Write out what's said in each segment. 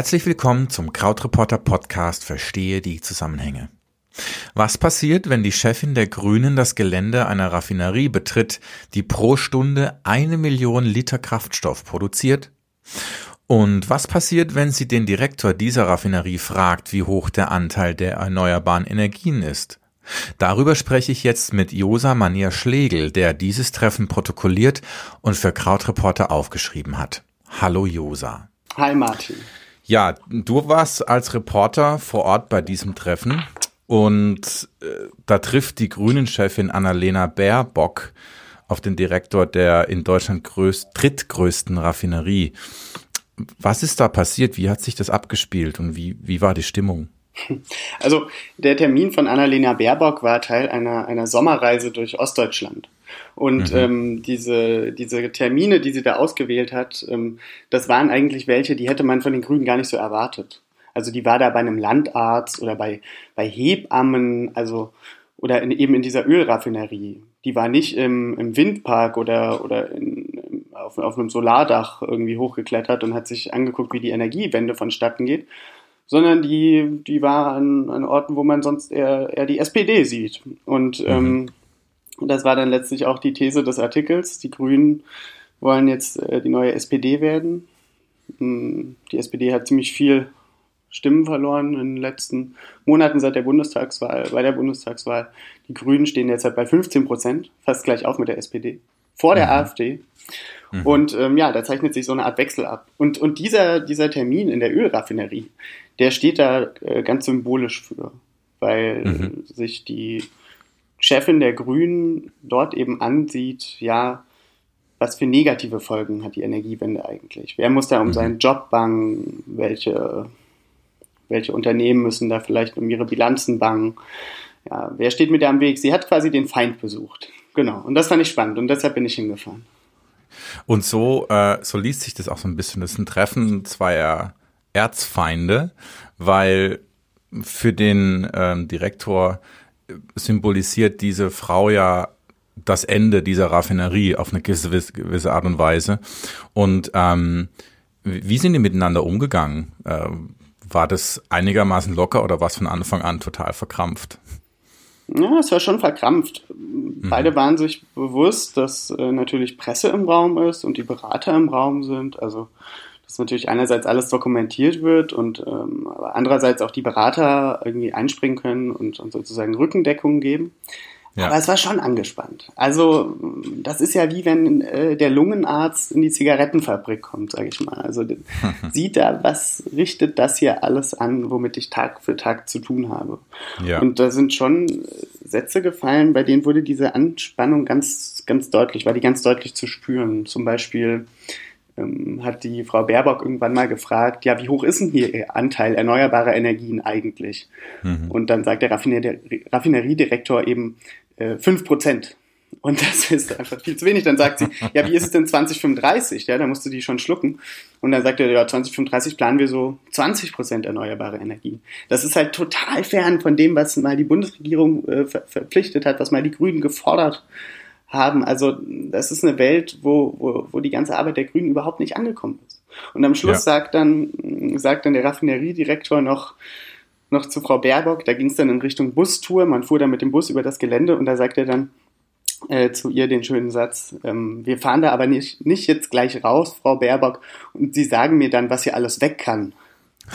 Herzlich willkommen zum Krautreporter Podcast Verstehe die Zusammenhänge. Was passiert, wenn die Chefin der Grünen das Gelände einer Raffinerie betritt, die pro Stunde eine Million Liter Kraftstoff produziert? Und was passiert, wenn sie den Direktor dieser Raffinerie fragt, wie hoch der Anteil der erneuerbaren Energien ist? Darüber spreche ich jetzt mit Josa Manier Schlegel, der dieses Treffen protokolliert und für Krautreporter aufgeschrieben hat. Hallo Josa. Hi Martin. Ja, du warst als Reporter vor Ort bei diesem Treffen und äh, da trifft die Grünen-Chefin Annalena Baerbock auf den Direktor der in Deutschland größt, drittgrößten Raffinerie. Was ist da passiert? Wie hat sich das abgespielt und wie, wie war die Stimmung? Also der Termin von Annalena Baerbock war Teil einer, einer Sommerreise durch Ostdeutschland. Und mhm. ähm, diese, diese Termine, die sie da ausgewählt hat, ähm, das waren eigentlich welche, die hätte man von den Grünen gar nicht so erwartet. Also die war da bei einem Landarzt oder bei, bei Hebammen, also oder in, eben in dieser Ölraffinerie. Die war nicht im, im Windpark oder, oder in, auf, auf einem Solardach irgendwie hochgeklettert und hat sich angeguckt, wie die Energiewende vonstatten geht, sondern die, die war an, an Orten, wo man sonst eher, eher die SPD sieht. Und mhm. ähm, das war dann letztlich auch die These des Artikels. Die Grünen wollen jetzt äh, die neue SPD werden. Hm, die SPD hat ziemlich viel Stimmen verloren in den letzten Monaten seit der Bundestagswahl, bei der Bundestagswahl. Die Grünen stehen jetzt halt bei 15 Prozent, fast gleich auf mit der SPD, vor der mhm. AfD. Mhm. Und ähm, ja, da zeichnet sich so eine Art Wechsel ab. Und, und dieser, dieser Termin in der Ölraffinerie, der steht da äh, ganz symbolisch für, weil mhm. sich die Chefin der Grünen dort eben ansieht, ja, was für negative Folgen hat die Energiewende eigentlich? Wer muss da um mhm. seinen Job bangen? Welche, welche Unternehmen müssen da vielleicht um ihre Bilanzen bangen? Ja, wer steht mit der am Weg? Sie hat quasi den Feind besucht. Genau. Und das fand ich spannend und deshalb bin ich hingefahren. Und so, äh, so liest sich das auch so ein bisschen. Das ist ein Treffen zweier Erzfeinde, weil für den ähm, Direktor symbolisiert diese Frau ja das Ende dieser Raffinerie auf eine gewisse, gewisse Art und Weise. Und ähm, wie sind die miteinander umgegangen? Äh, war das einigermaßen locker oder war es von Anfang an total verkrampft? Ja, es war schon verkrampft. Mhm. Beide waren sich bewusst, dass äh, natürlich Presse im Raum ist und die Berater im Raum sind. Also dass natürlich einerseits alles dokumentiert wird und ähm, aber andererseits auch die Berater irgendwie einspringen können und, und sozusagen Rückendeckung geben. Ja. Aber es war schon angespannt. Also das ist ja wie wenn äh, der Lungenarzt in die Zigarettenfabrik kommt, sage ich mal. Also sieht da, was richtet das hier alles an, womit ich Tag für Tag zu tun habe. Ja. Und da sind schon Sätze gefallen, bei denen wurde diese Anspannung ganz, ganz deutlich, war die ganz deutlich zu spüren. Zum Beispiel ähm, hat die Frau Baerbock irgendwann mal gefragt, ja, wie hoch ist denn hier Ihr Anteil erneuerbarer Energien eigentlich? Mhm. Und dann sagt der Raffineriedirektor eben äh, 5 Prozent. Und das ist einfach viel zu wenig. Dann sagt sie, ja, wie ist es denn 2035? Ja, da musste die schon schlucken. Und dann sagt er, ja, 2035 planen wir so 20 Prozent erneuerbare Energien. Das ist halt total fern von dem, was mal die Bundesregierung äh, ver verpflichtet hat, was mal die Grünen gefordert haben. Also das ist eine Welt, wo, wo, wo die ganze Arbeit der Grünen überhaupt nicht angekommen ist. Und am Schluss ja. sagt dann, sagt dann der Raffineriedirektor noch, noch zu Frau Baerbock, da ging es dann in Richtung Bustour, man fuhr dann mit dem Bus über das Gelände und da sagt er dann äh, zu ihr den schönen Satz, ähm, wir fahren da aber nicht, nicht jetzt gleich raus, Frau Baerbock, und Sie sagen mir dann, was hier alles weg kann.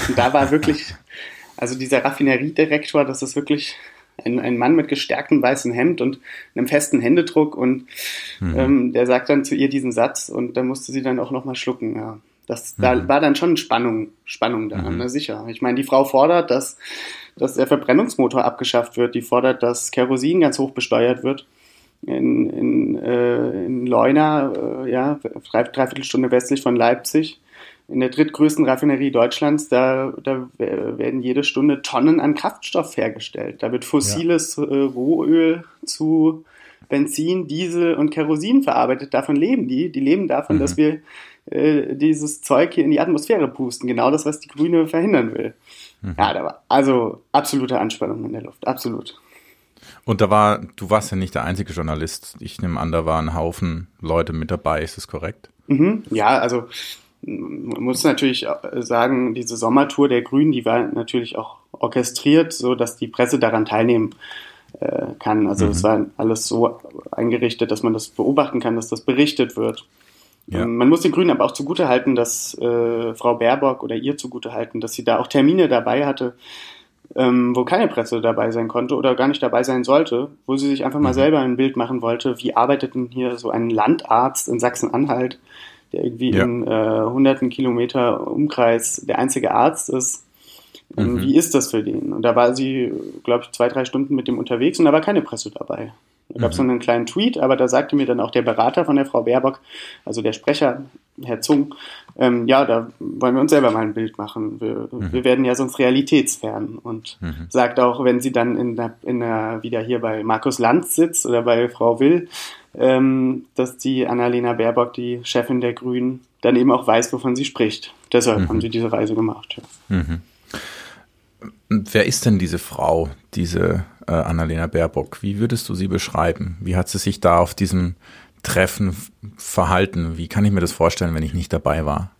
Und da war wirklich, also dieser Raffineriedirektor, das ist wirklich ein, ein Mann mit gestärktem weißen Hemd und einem festen Händedruck und mhm. ähm, der sagt dann zu ihr diesen Satz und da musste sie dann auch nochmal schlucken, ja. Das, mhm. Da war dann schon Spannung, Spannung da, mhm. ne, sicher. Ich meine, die Frau fordert, dass, dass der Verbrennungsmotor abgeschafft wird, die fordert, dass Kerosin ganz hoch besteuert wird. In, in, äh, in Leuna, äh, ja, drei, dreiviertel Stunde westlich von Leipzig, in der drittgrößten Raffinerie Deutschlands, da, da werden jede Stunde Tonnen an Kraftstoff hergestellt. Da wird fossiles ja. Äh, Rohöl zu Benzin, Diesel und Kerosin verarbeitet. Davon leben die. Die leben davon, mhm. dass wir äh, dieses Zeug hier in die Atmosphäre pusten. Genau das, was die Grüne verhindern will. Mhm. Ja, da war also absolute Anspannung in der Luft. Absolut. Und da war, du warst ja nicht der einzige Journalist. Ich nehme an, da waren ein Haufen Leute mit dabei. Ist das korrekt? Mhm. Ja, also man muss natürlich sagen, diese Sommertour der Grünen, die war natürlich auch orchestriert, so dass die Presse daran teilnehmen äh, kann. Also es mhm. war alles so eingerichtet, dass man das beobachten kann, dass das berichtet wird. Ja. Ähm, man muss den Grünen aber auch zugutehalten, dass äh, Frau Baerbock oder ihr zugutehalten, dass sie da auch Termine dabei hatte, ähm, wo keine Presse dabei sein konnte oder gar nicht dabei sein sollte, wo sie sich einfach mal mhm. selber ein Bild machen wollte, wie arbeitet denn hier so ein Landarzt in Sachsen-Anhalt, der irgendwie ja. in äh, hunderten Kilometer Umkreis der einzige Arzt ist. Ähm, mhm. Wie ist das für den? Und da war sie, glaube ich, zwei, drei Stunden mit dem unterwegs und da war keine Presse dabei. Da gab es mhm. einen kleinen Tweet, aber da sagte mir dann auch der Berater von der Frau Baerbock, also der Sprecher, Herr Zung, ähm, ja, da wollen wir uns selber mal ein Bild machen. Wir, mhm. wir werden ja sonst realitätsfern. Und mhm. sagt auch, wenn sie dann in der, in der, wieder hier bei Markus Lanz sitzt oder bei Frau Will, ähm, dass die Annalena Baerbock, die Chefin der Grünen, dann eben auch weiß, wovon sie spricht. Deshalb mhm. haben sie diese Reise gemacht. Ja. Mhm. Wer ist denn diese Frau, diese äh, Annalena Baerbock? Wie würdest du sie beschreiben? Wie hat sie sich da auf diesem Treffen verhalten? Wie kann ich mir das vorstellen, wenn ich nicht dabei war?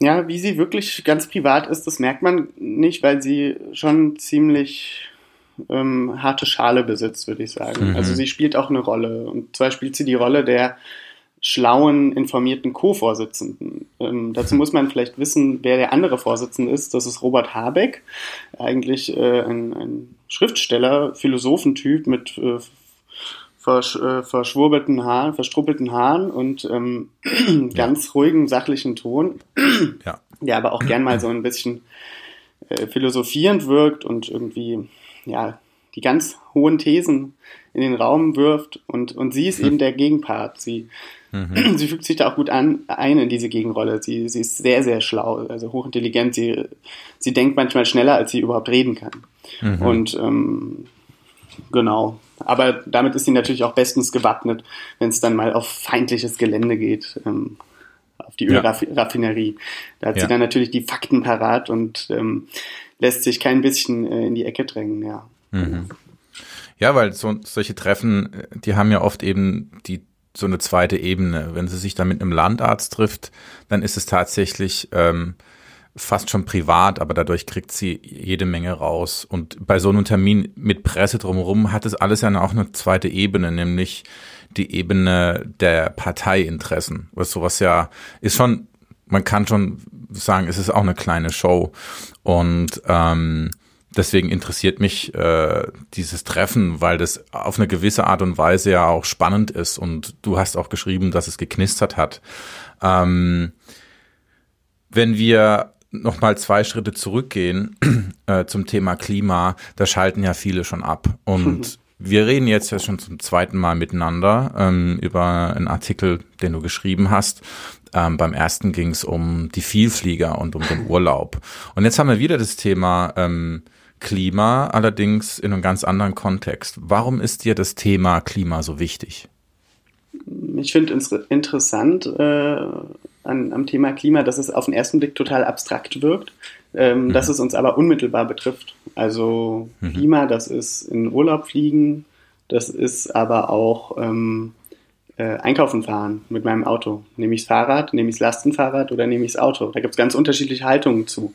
Ja, wie sie wirklich ganz privat ist, das merkt man nicht, weil sie schon ziemlich ähm, harte Schale besitzt, würde ich sagen. Mhm. Also sie spielt auch eine Rolle. Und zwar spielt sie die Rolle der schlauen, informierten Co-Vorsitzenden. Ähm, dazu muss man vielleicht wissen, wer der andere Vorsitzende ist. Das ist Robert Habeck, eigentlich äh, ein, ein, Schriftsteller, Philosophentyp mit äh, versch äh, verschwurbelten Haaren, verstruppelten Haaren und ähm, ganz ja. ruhigen, sachlichen Ton, ja. der aber auch gern mal so ein bisschen äh, philosophierend wirkt und irgendwie ja die ganz hohen Thesen in den Raum wirft und, und sie ist eben der Gegenpart. Sie Mhm. Sie fügt sich da auch gut an, ein in diese Gegenrolle. Sie, sie ist sehr, sehr schlau, also hochintelligent. Sie, sie denkt manchmal schneller, als sie überhaupt reden kann. Mhm. Und ähm, genau. Aber damit ist sie natürlich auch bestens gewappnet, wenn es dann mal auf feindliches Gelände geht, ähm, auf die Ölraffinerie. Ja. Da hat ja. sie dann natürlich die Fakten parat und ähm, lässt sich kein bisschen äh, in die Ecke drängen, ja. Mhm. Ja, weil so, solche Treffen, äh, die haben ja oft eben die so eine zweite Ebene. Wenn sie sich dann mit einem Landarzt trifft, dann ist es tatsächlich ähm, fast schon privat, aber dadurch kriegt sie jede Menge raus. Und bei so einem Termin mit Presse drumherum hat es alles ja auch eine zweite Ebene, nämlich die Ebene der Parteiinteressen. Was sowas ja ist schon, man kann schon sagen, es ist auch eine kleine Show. Und ähm, deswegen interessiert mich äh, dieses Treffen, weil das auf eine gewisse Art und Weise ja auch spannend ist. Und du hast auch geschrieben, dass es geknistert hat. Ähm, wenn wir noch mal zwei Schritte zurückgehen äh, zum Thema Klima, da schalten ja viele schon ab. Und wir reden jetzt ja schon zum zweiten Mal miteinander ähm, über einen Artikel, den du geschrieben hast. Ähm, beim ersten ging es um die Vielflieger und um den Urlaub. Und jetzt haben wir wieder das Thema ähm, Klima, allerdings in einem ganz anderen Kontext. Warum ist dir das Thema Klima so wichtig? Ich finde es interessant äh, an, am Thema Klima, dass es auf den ersten Blick total abstrakt wirkt, ähm, mhm. dass es uns aber unmittelbar betrifft. Also mhm. Klima, das ist in Urlaub fliegen, das ist aber auch ähm, äh, einkaufen fahren mit meinem Auto. Nehme ich das Fahrrad, nehme ich das Lastenfahrrad oder nehme ich das Auto? Da gibt es ganz unterschiedliche Haltungen zu.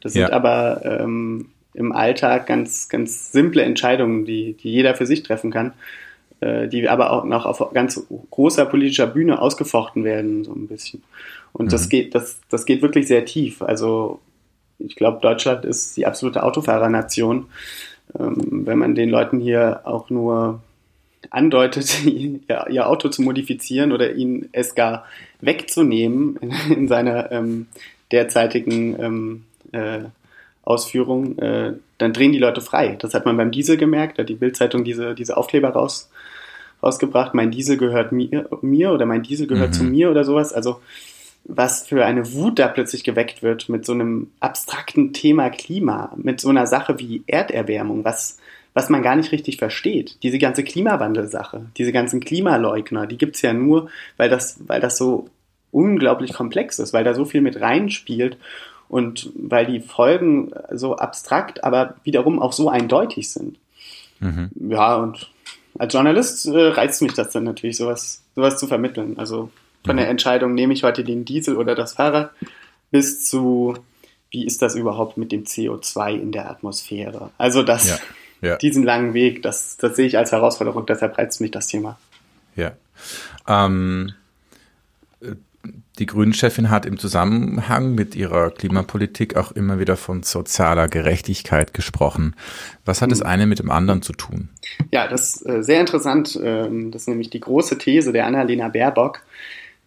Das ja. sind aber ähm, im Alltag ganz, ganz simple Entscheidungen, die, die jeder für sich treffen kann, äh, die aber auch noch auf ganz großer politischer Bühne ausgefochten werden, so ein bisschen. Und mhm. das geht, das, das geht wirklich sehr tief. Also ich glaube, Deutschland ist die absolute Autofahrernation. Ähm, wenn man den Leuten hier auch nur andeutet, ihr, ihr, Auto zu modifizieren oder ihnen es gar wegzunehmen in, in seiner ähm, derzeitigen ähm, äh, Ausführung, äh, dann drehen die Leute frei. Das hat man beim Diesel gemerkt, da hat die Bildzeitung diese, diese Aufkleber raus, rausgebracht, mein Diesel gehört mir, mir oder mein Diesel gehört mhm. zu mir oder sowas. Also was für eine Wut da plötzlich geweckt wird mit so einem abstrakten Thema Klima, mit so einer Sache wie Erderwärmung, was, was man gar nicht richtig versteht. Diese ganze Klimawandel-Sache, diese ganzen Klimaleugner, die gibt's ja nur, weil das, weil das so unglaublich komplex ist, weil da so viel mit reinspielt und weil die Folgen so abstrakt, aber wiederum auch so eindeutig sind. Mhm. Ja, und als Journalist äh, reizt mich das dann natürlich, sowas, sowas zu vermitteln. Also Von der Entscheidung, nehme ich heute den Diesel oder das Fahrrad, bis zu, wie ist das überhaupt mit dem CO2 in der Atmosphäre? Also das, ja, ja. diesen langen Weg, das, das sehe ich als Herausforderung, deshalb reizt mich das Thema. Ja. Ähm, die Grünen-Chefin hat im Zusammenhang mit ihrer Klimapolitik auch immer wieder von sozialer Gerechtigkeit gesprochen. Was hat das hm. eine mit dem anderen zu tun? Ja, das ist äh, sehr interessant. Ähm, das ist nämlich die große These der Annalena Baerbock,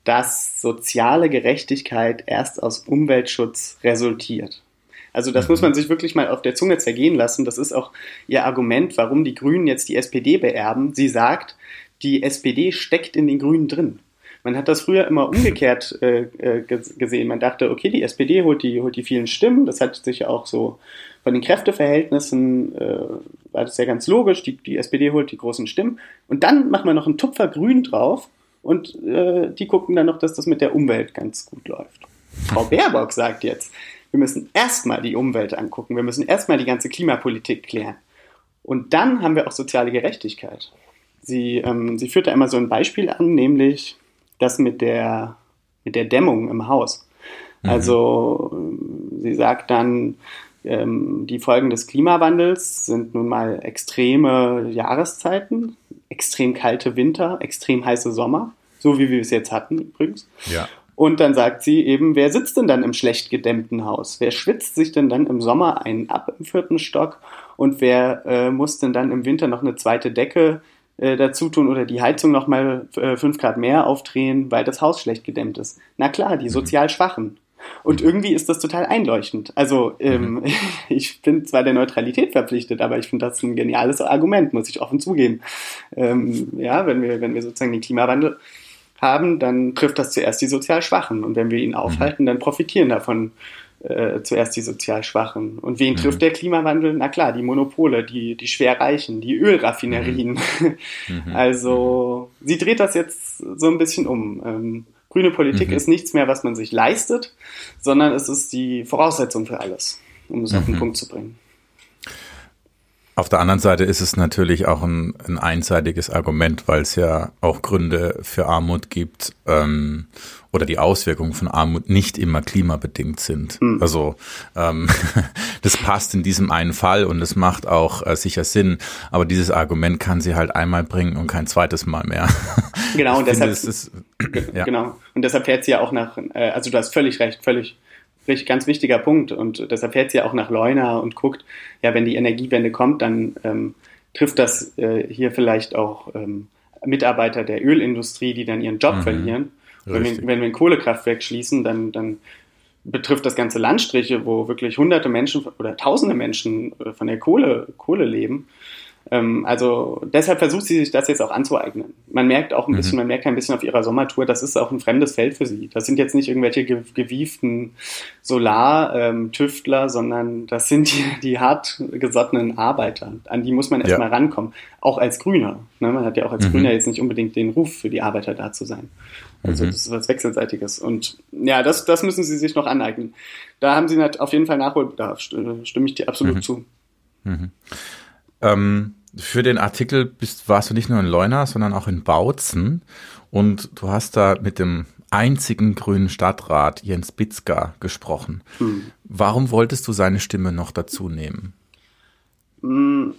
dass soziale Gerechtigkeit erst aus Umweltschutz resultiert. Also das mhm. muss man sich wirklich mal auf der Zunge zergehen lassen. Das ist auch ihr Argument, warum die Grünen jetzt die SPD beerben. Sie sagt, die SPD steckt in den Grünen drin. Man hat das früher immer umgekehrt äh, äh gesehen. Man dachte, okay, die SPD holt die, holt die vielen Stimmen. Das hat sich ja auch so von den Kräfteverhältnissen, äh, war das ja ganz logisch. Die, die SPD holt die großen Stimmen. Und dann macht man noch einen Tupfer Grün drauf und äh, die gucken dann noch, dass das mit der Umwelt ganz gut läuft. Frau Baerbock sagt jetzt, wir müssen erstmal die Umwelt angucken, wir müssen erstmal die ganze Klimapolitik klären. Und dann haben wir auch soziale Gerechtigkeit. Sie, ähm, sie führt da immer so ein Beispiel an, nämlich das mit der, mit der Dämmung im Haus. Mhm. Also sie sagt dann, ähm, die Folgen des Klimawandels sind nun mal extreme Jahreszeiten, extrem kalte Winter, extrem heiße Sommer, so wie wir es jetzt hatten übrigens. Ja. Und dann sagt sie eben, wer sitzt denn dann im schlecht gedämmten Haus? Wer schwitzt sich denn dann im Sommer einen ab im vierten Stock? Und wer äh, muss denn dann im Winter noch eine zweite Decke äh, dazu tun oder die Heizung nochmal äh, fünf Grad mehr aufdrehen, weil das Haus schlecht gedämmt ist. Na klar, die mhm. sozial Schwachen. Und irgendwie ist das total einleuchtend. Also ähm, mhm. ich bin zwar der Neutralität verpflichtet, aber ich finde das ein geniales Argument, muss ich offen zugeben. Ähm, ja, wenn wir, wenn wir sozusagen den Klimawandel haben, dann trifft das zuerst die sozial Schwachen. Und wenn wir ihn aufhalten, dann profitieren davon äh, zuerst die sozial Schwachen. Und wen mhm. trifft der Klimawandel? Na klar, die Monopole, die, die Schwerreichen, die Ölraffinerien. Mhm. mhm. Also sie dreht das jetzt so ein bisschen um. Ähm, grüne Politik mhm. ist nichts mehr, was man sich leistet, sondern es ist die Voraussetzung für alles, um es auf den mhm. Punkt zu bringen. Auf der anderen Seite ist es natürlich auch ein, ein einseitiges Argument, weil es ja auch Gründe für Armut gibt ähm, oder die Auswirkungen von Armut nicht immer klimabedingt sind. Mhm. Also ähm, das passt in diesem einen Fall und es macht auch äh, sicher Sinn, aber dieses Argument kann sie halt einmal bringen und kein zweites Mal mehr. Genau, und deshalb, finde, ist, ja. genau. Und deshalb fährt sie ja auch nach, äh, also du hast völlig recht, völlig richtig, ganz wichtiger Punkt. Und deshalb fährt sie ja auch nach Leuna und guckt, ja, wenn die Energiewende kommt, dann ähm, trifft das äh, hier vielleicht auch ähm, Mitarbeiter der Ölindustrie, die dann ihren Job mhm. verlieren. Wenn wir, wenn wir ein Kohlekraftwerk schließen, dann, dann betrifft das ganze Landstriche, wo wirklich hunderte Menschen oder tausende Menschen äh, von der Kohle, Kohle leben. Ähm, also deshalb versucht sie sich das jetzt auch anzueignen. Man merkt auch ein mhm. bisschen, man merkt ein bisschen auf ihrer Sommertour, das ist auch ein fremdes Feld für sie. Das sind jetzt nicht irgendwelche gewieften Solar-Tüftler, ähm, sondern das sind die, die hart gesottenen Arbeiter. An die muss man erstmal ja. rankommen. Auch als Grüner. Ne? Man hat ja auch als mhm. Grüner jetzt nicht unbedingt den Ruf, für die Arbeiter da zu sein. Also mhm. das ist was Wechselseitiges. Und ja, das, das müssen sie sich noch aneignen. Da haben sie auf jeden Fall Nachholbedarf, stimme ich dir absolut mhm. zu. Mhm. Ähm, für den Artikel bist, warst du nicht nur in Leuna, sondern auch in Bautzen. Und du hast da mit dem einzigen grünen Stadtrat Jens Bitzka gesprochen. Hm. Warum wolltest du seine Stimme noch dazu nehmen? Hm,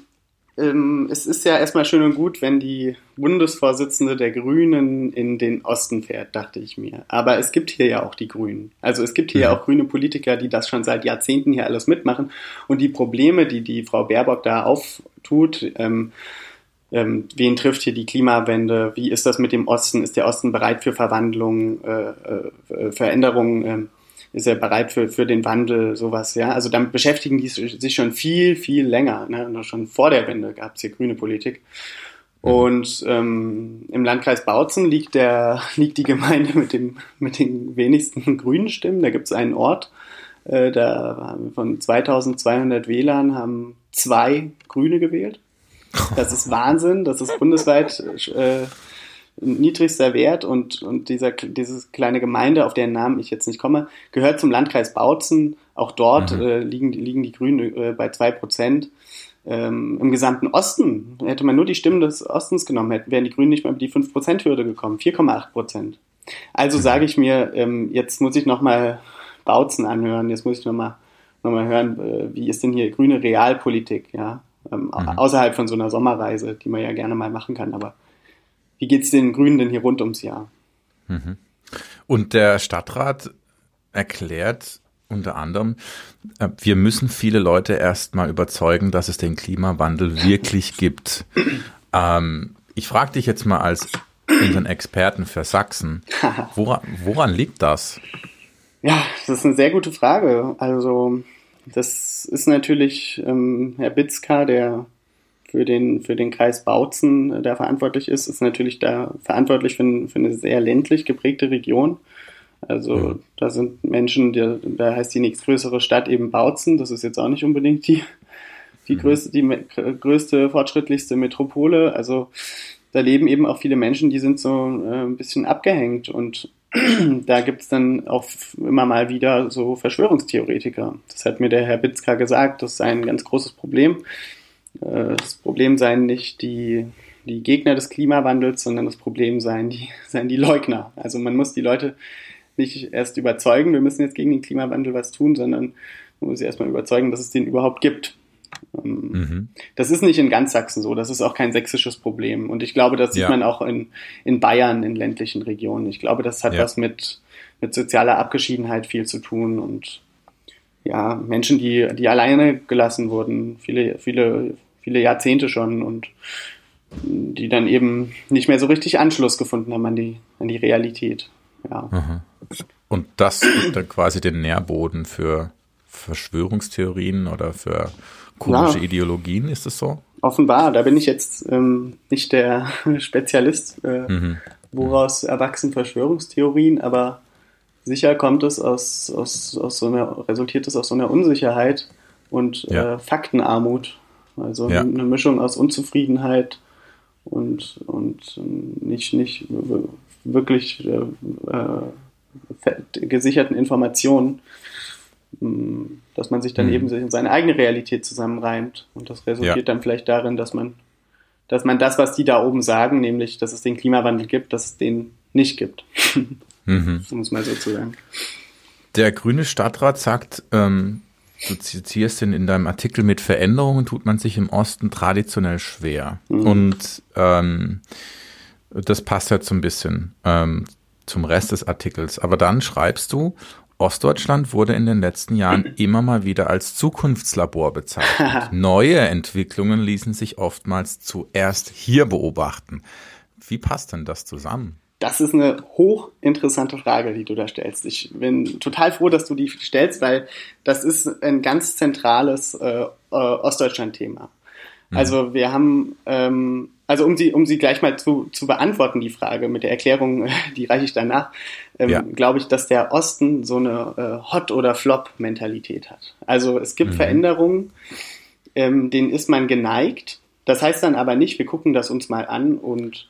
ähm, es ist ja erstmal schön und gut, wenn die Bundesvorsitzende der Grünen in den Osten fährt, dachte ich mir. Aber es gibt hier ja auch die Grünen. Also es gibt hier ja mhm. auch grüne Politiker, die das schon seit Jahrzehnten hier alles mitmachen. Und die Probleme, die die Frau Baerbock da auftut, ähm, ähm, wen trifft hier die Klimawende? Wie ist das mit dem Osten? Ist der Osten bereit für Verwandlungen, äh, äh, Veränderungen? Äh, ist er bereit für, für den Wandel, sowas, ja. Also damit beschäftigen die sich schon viel, viel länger. Ne? Schon vor der Wende gab es hier grüne Politik. Mhm. Und ähm, im Landkreis Bautzen liegt, der, liegt die Gemeinde mit, dem, mit den wenigsten grünen Stimmen. Da gibt es einen Ort, äh, da von 2200 Wählern haben zwei Grüne gewählt. Das ist Wahnsinn, das ist bundesweit äh, niedrigster Wert und, und dieser, diese kleine Gemeinde, auf deren Namen ich jetzt nicht komme, gehört zum Landkreis Bautzen. Auch dort mhm. äh, liegen, liegen die Grünen äh, bei zwei Prozent. Ähm, Im gesamten Osten hätte man nur die Stimmen des Ostens genommen, hätten, wären die Grünen nicht mal über die 5%-Hürde gekommen, 4,8 Prozent. Also sage ich mir, ähm, jetzt muss ich nochmal Bautzen anhören, jetzt muss ich nochmal noch mal hören, äh, wie ist denn hier grüne Realpolitik, ja, ähm, mhm. außerhalb von so einer Sommerreise, die man ja gerne mal machen kann, aber wie geht es den Grünen denn hier rund ums Jahr? Mhm. Und der Stadtrat erklärt unter anderem, äh, wir müssen viele Leute erstmal überzeugen, dass es den Klimawandel wirklich gibt. Ähm, ich frage dich jetzt mal als unseren Experten für Sachsen, woran, woran liegt das? Ja, das ist eine sehr gute Frage. Also das ist natürlich ähm, Herr Bitzka, der für den, für den Kreis Bautzen äh, da verantwortlich ist, ist natürlich da verantwortlich für, für eine sehr ländlich geprägte Region. Also ja. da sind Menschen, die, da heißt die nächstgrößere Stadt eben Bautzen. Das ist jetzt auch nicht unbedingt die, die, mhm. größte, die größte, fortschrittlichste Metropole. Also da leben eben auch viele Menschen, die sind so äh, ein bisschen abgehängt und da gibt es dann auch immer mal wieder so Verschwörungstheoretiker. Das hat mir der Herr Bitzka gesagt, das sei ein ganz großes Problem. Äh, das Problem seien nicht die, die Gegner des Klimawandels, sondern das Problem seien die, seien die Leugner. Also man muss die Leute nicht erst überzeugen, wir müssen jetzt gegen den Klimawandel was tun, sondern man muss sie erstmal überzeugen, dass es den überhaupt gibt. Ähm, mhm. Das ist nicht in ganz Sachsen so, das ist auch kein sächsisches Problem. Und ich glaube, das sieht ja. man auch in, in Bayern, in ländlichen Regionen. Ich glaube, das hat ja. was mit, mit sozialer Abgeschiedenheit viel zu tun und ja, Menschen, die, die alleine gelassen wurden, viele, viele, viele Jahrzehnte schon und die dann eben nicht mehr so richtig Anschluss gefunden haben an die, an die Realität. Ja. Mhm. Und das gibt dann quasi den Nährboden für Verschwörungstheorien oder für komische ja. Ideologien, ist es so? Offenbar, da bin ich jetzt ähm, nicht der Spezialist, äh, mhm. woraus erwachsen Verschwörungstheorien, aber sicher kommt es aus, aus, aus so einer, resultiert es aus so einer Unsicherheit und ja. äh, Faktenarmut. Also ja. eine Mischung aus Unzufriedenheit und, und nicht, nicht wirklich äh, äh, gesicherten Informationen, mm, dass man sich dann mhm. eben seine eigene Realität zusammenreimt. Und das resultiert ja. dann vielleicht darin, dass man, dass man das, was die da oben sagen, nämlich, dass es den Klimawandel gibt, dass es den nicht gibt. mhm. Um es mal so zu sagen. Der grüne Stadtrat sagt, ähm, du zitierst ihn in deinem Artikel, mit Veränderungen tut man sich im Osten traditionell schwer. Mhm. Und ähm, das passt halt so ein bisschen ähm, zum Rest des Artikels. Aber dann schreibst du, Ostdeutschland wurde in den letzten Jahren immer mal wieder als Zukunftslabor bezeichnet. Neue Entwicklungen ließen sich oftmals zuerst hier beobachten. Wie passt denn das zusammen? Das ist eine hochinteressante Frage, die du da stellst. Ich bin total froh, dass du die stellst, weil das ist ein ganz zentrales äh, äh Ostdeutschland-Thema. Mhm. Also wir haben ähm, also um sie, um sie gleich mal zu, zu beantworten, die Frage mit der Erklärung, die reiche ich danach, ähm, ja. glaube ich, dass der Osten so eine äh, Hot- oder Flop-Mentalität hat. Also es gibt mhm. Veränderungen, ähm, denen ist man geneigt. Das heißt dann aber nicht, wir gucken das uns mal an und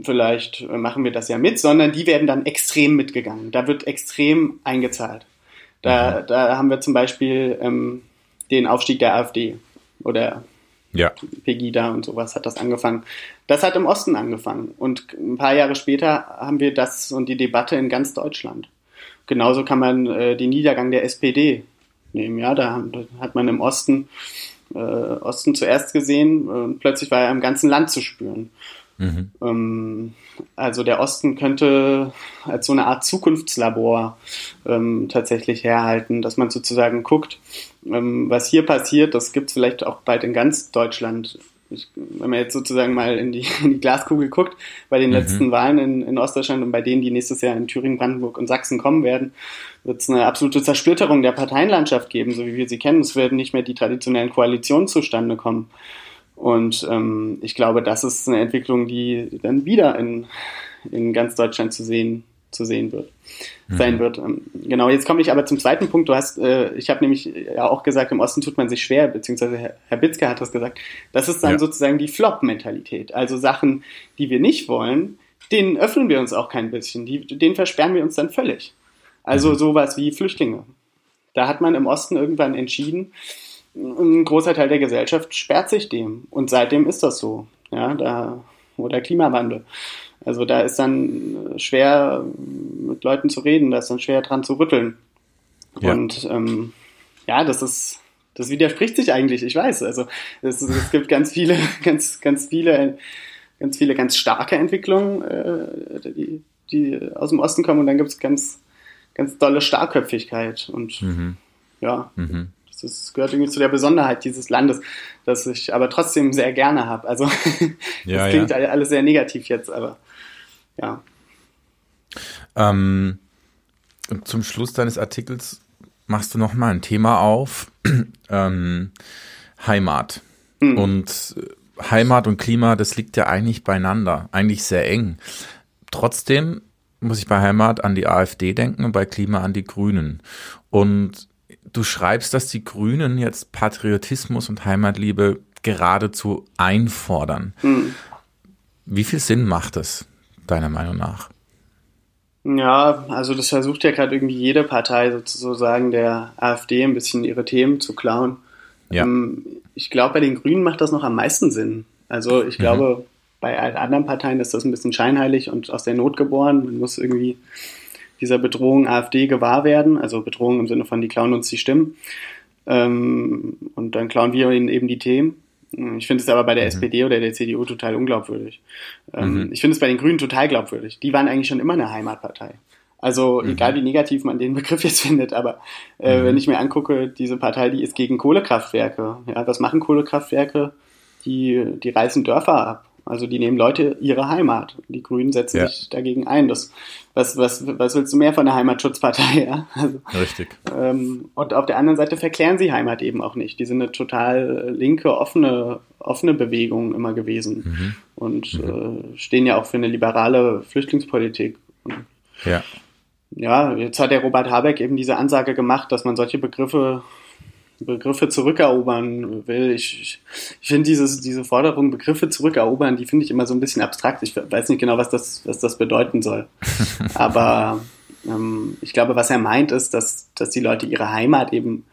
vielleicht äh, machen wir das ja mit, sondern die werden dann extrem mitgegangen. Da wird extrem eingezahlt. Da, mhm. da haben wir zum Beispiel ähm, den Aufstieg der AfD oder ja. Pegida und sowas hat das angefangen. Das hat im Osten angefangen. Und ein paar Jahre später haben wir das und die Debatte in ganz Deutschland. Genauso kann man äh, den Niedergang der SPD nehmen. Ja, da, hat man im Osten, äh, Osten zuerst gesehen und plötzlich war er im ganzen Land zu spüren. Mhm. Ähm, also der Osten könnte als so eine Art Zukunftslabor ähm, tatsächlich herhalten, dass man sozusagen guckt, ähm, was hier passiert, das gibt es vielleicht auch bald in ganz Deutschland. Ich, wenn man jetzt sozusagen mal in die, in die Glaskugel guckt, bei den mhm. letzten Wahlen in, in, Ostdeutschland und bei denen, die nächstes Jahr in Thüringen, Brandenburg und Sachsen kommen werden, wird es eine absolute Zersplitterung der Parteienlandschaft geben, so wie wir sie kennen. Es werden nicht mehr die traditionellen Koalitionen zustande kommen. Und ähm, ich glaube, das ist eine Entwicklung, die dann wieder in, in ganz Deutschland zu sehen, zu sehen wird, mhm. sein wird. Ähm, genau, jetzt komme ich aber zum zweiten Punkt. Du hast, äh, ich habe nämlich ja auch gesagt, im Osten tut man sich schwer, beziehungsweise Herr, Herr Bitzke hat das gesagt. Das ist dann ja. sozusagen die Flop-Mentalität. Also Sachen, die wir nicht wollen, denen öffnen wir uns auch kein bisschen. Die, denen versperren wir uns dann völlig. Also mhm. sowas wie Flüchtlinge. Da hat man im Osten irgendwann entschieden, ein großer Teil der Gesellschaft sperrt sich dem. Und seitdem ist das so. Ja, da, oder Klimawandel. Also da ist dann schwer mit Leuten zu reden, da ist dann schwer dran zu rütteln. Ja. Und ähm, ja, das ist, das widerspricht sich eigentlich, ich weiß. Also es, es gibt ganz viele, ganz, ganz viele, ganz viele ganz starke Entwicklungen, äh, die, die aus dem Osten kommen und dann gibt es ganz, ganz dolle Starkköpfigkeit. Und mhm. ja, mhm. Das, gehört irgendwie zu der Besonderheit dieses Landes, das ich aber trotzdem sehr gerne habe. Also ja, das klingt ja. alles sehr negativ jetzt, aber ja. Ähm, zum Schluss deines Artikels machst du noch mal ein Thema auf, ähm, Heimat. Mhm. Und äh, Heimat und Klima, das liegt ja eigentlich beieinander, eigentlich sehr eng. Trotzdem muss ich bei Heimat an die AfD denken und bei Klima an die Grünen. Und du schreibst, dass die Grünen jetzt Patriotismus und Heimatliebe geradezu einfordern. Mhm. Wie viel Sinn macht das, deiner Meinung nach? Ja, also das versucht ja gerade irgendwie jede Partei sozusagen der AfD ein bisschen ihre Themen zu klauen. Ja. Ähm, ich glaube, bei den Grünen macht das noch am meisten Sinn. Also ich mhm. glaube, bei allen anderen Parteien ist das ein bisschen scheinheilig und aus der Not geboren. Man muss irgendwie dieser Bedrohung AfD gewahr werden, also Bedrohung im Sinne von, die klauen uns die Stimmen. Ähm, und dann klauen wir ihnen eben die Themen. Ich finde es aber bei der mhm. SPD oder der CDU total unglaubwürdig. Ähm, mhm. Ich finde es bei den Grünen total glaubwürdig. Die waren eigentlich schon immer eine Heimatpartei. Also mhm. egal wie negativ man den Begriff jetzt findet, aber äh, mhm. wenn ich mir angucke, diese Partei, die ist gegen Kohlekraftwerke. Ja, was machen Kohlekraftwerke? Die, die reißen Dörfer ab. Also die nehmen Leute ihre Heimat. Die Grünen setzen ja. sich dagegen ein. Das, was, was, was willst du mehr von der Heimatschutzpartei? Ja? Also, Richtig. Ähm, und auf der anderen Seite verklären sie Heimat eben auch nicht. Die sind eine total linke, offene, offene Bewegung immer gewesen mhm. und mhm. Äh, stehen ja auch für eine liberale Flüchtlingspolitik. Ja. Ja, jetzt hat der Robert Habeck eben diese Ansage gemacht, dass man solche Begriffe Begriffe zurückerobern will. Ich, ich, ich finde diese Forderung, Begriffe zurückerobern, die finde ich immer so ein bisschen abstrakt. Ich weiß nicht genau, was das, was das bedeuten soll. Aber ähm, ich glaube, was er meint, ist, dass, dass die Leute ihre Heimat eben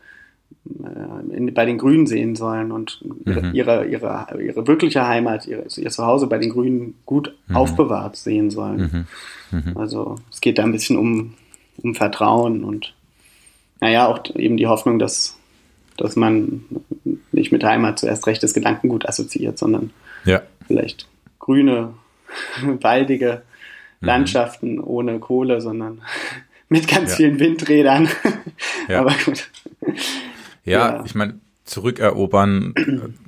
äh, in, bei den Grünen sehen sollen und ihre, mhm. ihre, ihre, ihre, wirkliche Heimat, ihre, ihr Zuhause bei den Grünen gut mhm. aufbewahrt sehen sollen. Mhm. mhm. Also es geht da ein bisschen um, um Vertrauen und naja, auch eben die Hoffnung, dass, dass man nicht mit Heimat zuerst rechtes Gedankengut assoziiert, sondern ja. vielleicht grüne, waldige mhm. Landschaften mhm. ohne Kohle, sondern mit ganz ja. vielen Windrädern. Ja. Aber gut. Ja, ja. ich meine, zurückerobern,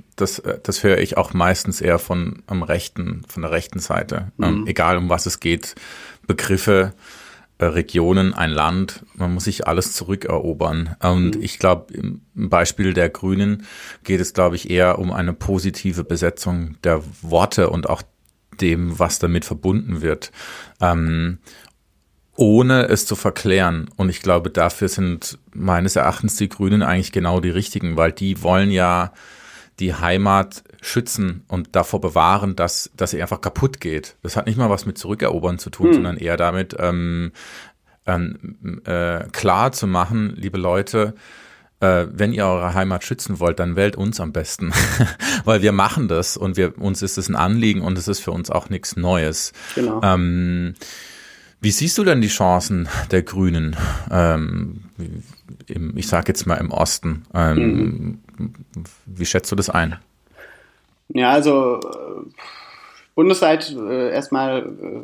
das, das höre ich auch meistens eher von am rechten, von der rechten Seite. Ähm, mhm. Ähm, egal um was es geht, Begriffe äh, Regionen, ein Land, man muss sich alles zurückerobern. Und mhm. ich glaube, im Beispiel der Grünen geht es, glaube ich, eher um eine positive Besetzung der Worte und auch dem, was damit verbunden wird. Ähm, ohne es zu verklären. Und ich glaube, dafür sind meines Erachtens die Grünen eigentlich genau die richtigen, weil die wollen ja die Heimat schützen und davor bewahren, dass, dass sie einfach kaputt geht. Das hat nicht mal was mit Zurückerobern zu tun, hm. sondern eher damit ähm, ähm, äh, klar zu machen, liebe Leute, äh, wenn ihr eure Heimat schützen wollt, dann wählt uns am besten, weil wir machen das und wir uns ist es ein Anliegen und es ist für uns auch nichts Neues. Genau. Ähm, wie siehst du denn die Chancen der Grünen? Ähm, im, ich sage jetzt mal im Osten. Ähm, mhm. Wie schätzt du das ein? Ja, also äh, bundesweit äh, erstmal äh,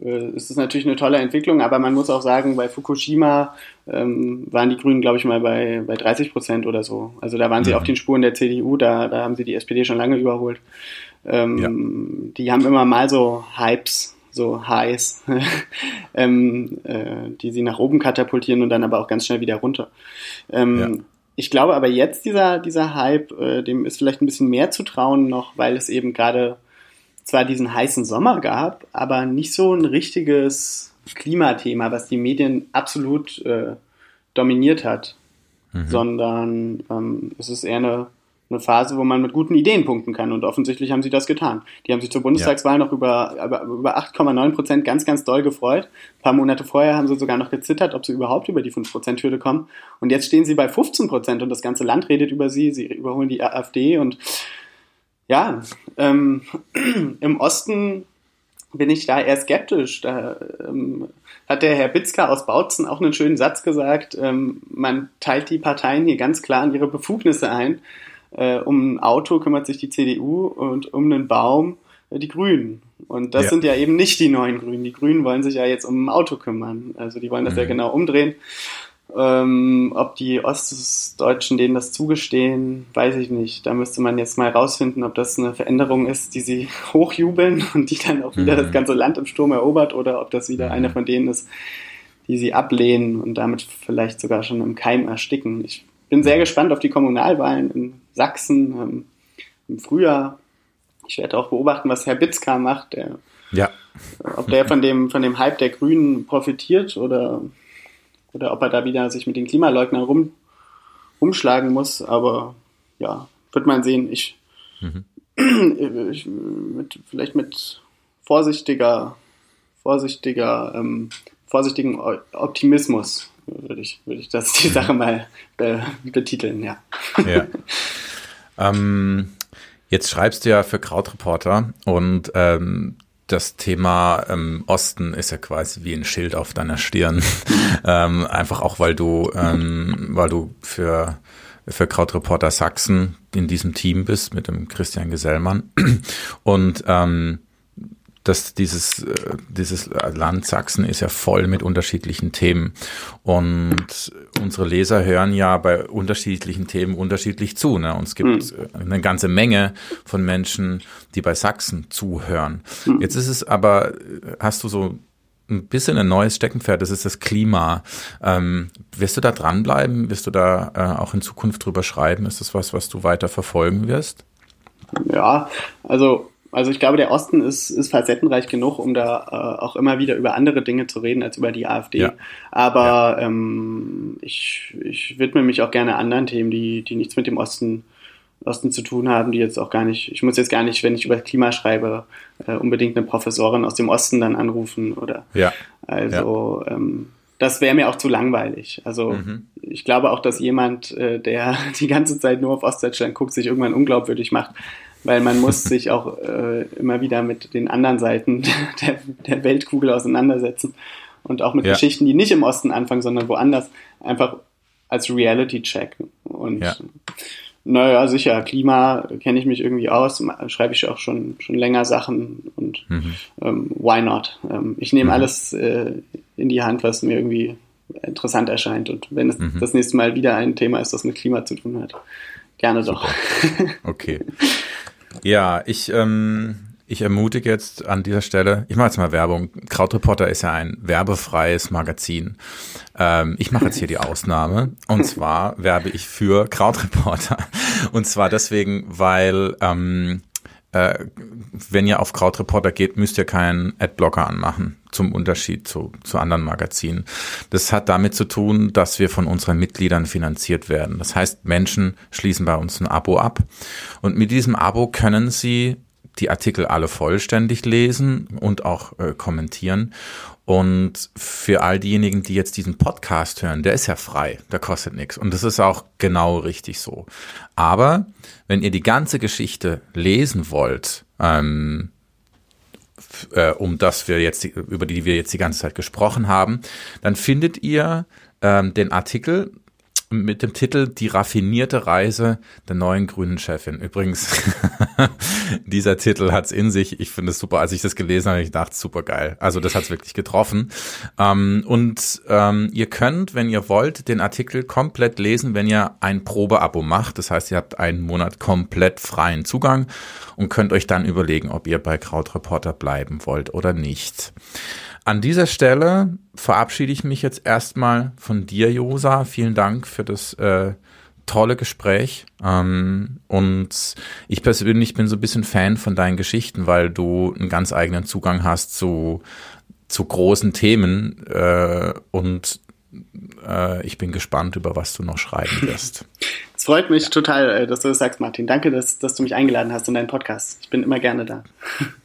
äh, ist es natürlich eine tolle Entwicklung, aber man muss auch sagen, bei Fukushima ähm, waren die Grünen, glaube ich, mal bei, bei 30 Prozent oder so. Also da waren sie mhm. auf den Spuren der CDU, da, da haben sie die SPD schon lange überholt. Ähm, ja. Die haben immer mal so Hypes, so Highs, ähm, äh, die sie nach oben katapultieren und dann aber auch ganz schnell wieder runter. Ähm, ja. Ich glaube aber jetzt dieser, dieser Hype, äh, dem ist vielleicht ein bisschen mehr zu trauen noch, weil es eben gerade zwar diesen heißen Sommer gab, aber nicht so ein richtiges Klimathema, was die Medien absolut äh, dominiert hat, mhm. sondern ähm, es ist eher eine eine Phase, wo man mit guten Ideen punkten kann. Und offensichtlich haben sie das getan. Die haben sich zur Bundestagswahl ja. noch über, über, über 8,9 Prozent ganz, ganz doll gefreut. Ein paar Monate vorher haben sie sogar noch gezittert, ob sie überhaupt über die 5 Prozent Hürde kommen. Und jetzt stehen sie bei 15 Prozent und das ganze Land redet über sie. Sie überholen die AfD und ja, ähm, im Osten bin ich da eher skeptisch. Da ähm, hat der Herr Bitzker aus Bautzen auch einen schönen Satz gesagt, ähm, man teilt die Parteien hier ganz klar in ihre Befugnisse ein. Äh, um ein Auto kümmert sich die CDU und um einen Baum äh, die Grünen. Und das ja. sind ja eben nicht die neuen Grünen. Die Grünen wollen sich ja jetzt um ein Auto kümmern. Also die wollen das mhm. ja genau umdrehen. Ähm, ob die Ostdeutschen denen das zugestehen, weiß ich nicht. Da müsste man jetzt mal rausfinden, ob das eine Veränderung ist, die sie hochjubeln und die dann auch wieder mhm. das ganze Land im Sturm erobert oder ob das wieder mhm. eine von denen ist, die sie ablehnen und damit vielleicht sogar schon im Keim ersticken. Ich bin sehr mhm. gespannt auf die Kommunalwahlen in Sachsen ähm, im Frühjahr. Ich werde auch beobachten, was Herr Bitzka macht, der, ja. ob der von dem, von dem Hype der Grünen profitiert oder oder ob er da wieder sich mit den Klimaleugnern rum, rumschlagen muss. Aber ja, wird man sehen. Ich, mhm. ich mit, vielleicht mit vorsichtiger, vorsichtiger, ähm, vorsichtigen Optimismus würde ich, würde ich das die Sache mal be, betiteln, ja. ja. ähm, jetzt schreibst du ja für Krautreporter und ähm, das Thema ähm, Osten ist ja quasi wie ein Schild auf deiner Stirn. ähm, einfach auch, weil du, ähm, weil du für für Krautreporter Sachsen in diesem Team bist mit dem Christian Gesellmann und ähm, dass dieses, äh, dieses Land Sachsen ist ja voll mit unterschiedlichen Themen. Und unsere Leser hören ja bei unterschiedlichen Themen unterschiedlich zu. Ne? Und es gibt mhm. eine ganze Menge von Menschen, die bei Sachsen zuhören. Mhm. Jetzt ist es aber, hast du so ein bisschen ein neues Steckenpferd, das ist das Klima. Ähm, wirst du da dranbleiben? Wirst du da äh, auch in Zukunft drüber schreiben? Ist das was, was du weiter verfolgen wirst? Ja, also also ich glaube, der Osten ist, ist facettenreich genug, um da äh, auch immer wieder über andere Dinge zu reden als über die AfD. Ja. Aber ja. Ähm, ich, ich widme mich auch gerne anderen Themen, die, die nichts mit dem Osten, Osten zu tun haben, die jetzt auch gar nicht, ich muss jetzt gar nicht, wenn ich über Klima schreibe, äh, unbedingt eine Professorin aus dem Osten dann anrufen oder ja. also ja. Ähm, das wäre mir auch zu langweilig. Also mhm. ich glaube auch, dass jemand, äh, der die ganze Zeit nur auf Ostdeutschland guckt, sich irgendwann unglaubwürdig macht weil man muss sich auch äh, immer wieder mit den anderen Seiten der, der Weltkugel auseinandersetzen und auch mit ja. Geschichten, die nicht im Osten anfangen, sondern woanders, einfach als Reality-Check. Und ja. naja, sicher, Klima kenne ich mich irgendwie aus, schreibe ich auch schon, schon länger Sachen und mhm. ähm, why not? Ähm, ich nehme mhm. alles äh, in die Hand, was mir irgendwie interessant erscheint. Und wenn es mhm. das nächste Mal wieder ein Thema ist, das mit Klima zu tun hat, gerne doch. Okay. Ja, ich, ähm, ich ermutige jetzt an dieser Stelle, ich mache jetzt mal Werbung. Krautreporter ist ja ein werbefreies Magazin. Ähm, ich mache jetzt hier die Ausnahme. Und zwar werbe ich für Krautreporter. Und zwar deswegen, weil ähm, äh, wenn ihr auf Krautreporter geht, müsst ihr keinen Adblocker anmachen, zum Unterschied zu, zu anderen Magazinen. Das hat damit zu tun, dass wir von unseren Mitgliedern finanziert werden. Das heißt, Menschen schließen bei uns ein Abo ab und mit diesem Abo können sie die Artikel alle vollständig lesen und auch äh, kommentieren. Und für all diejenigen, die jetzt diesen Podcast hören, der ist ja frei, der kostet nichts. Und das ist auch genau richtig so. Aber wenn ihr die ganze Geschichte lesen wollt, ähm, äh, um das wir jetzt, über die wir jetzt die ganze Zeit gesprochen haben, dann findet ihr ähm, den Artikel mit dem Titel Die raffinierte Reise der neuen grünen Chefin. Übrigens, dieser Titel hat's in sich. Ich finde es super. Als ich das gelesen habe, ich dachte, super geil. Also das hat's wirklich getroffen. Ähm, und ähm, ihr könnt, wenn ihr wollt, den Artikel komplett lesen, wenn ihr ein Probeabo macht. Das heißt, ihr habt einen Monat komplett freien Zugang und könnt euch dann überlegen, ob ihr bei Krautreporter bleiben wollt oder nicht. An dieser Stelle verabschiede ich mich jetzt erstmal von dir, Josa. Vielen Dank für das äh, tolle Gespräch. Ähm, und ich persönlich bin so ein bisschen Fan von deinen Geschichten, weil du einen ganz eigenen Zugang hast zu, zu großen Themen. Äh, und äh, ich bin gespannt, über was du noch schreiben wirst. Es freut mich ja. total, äh, dass du das sagst, Martin. Danke, dass, dass du mich eingeladen hast in deinen Podcast. Ich bin immer gerne da.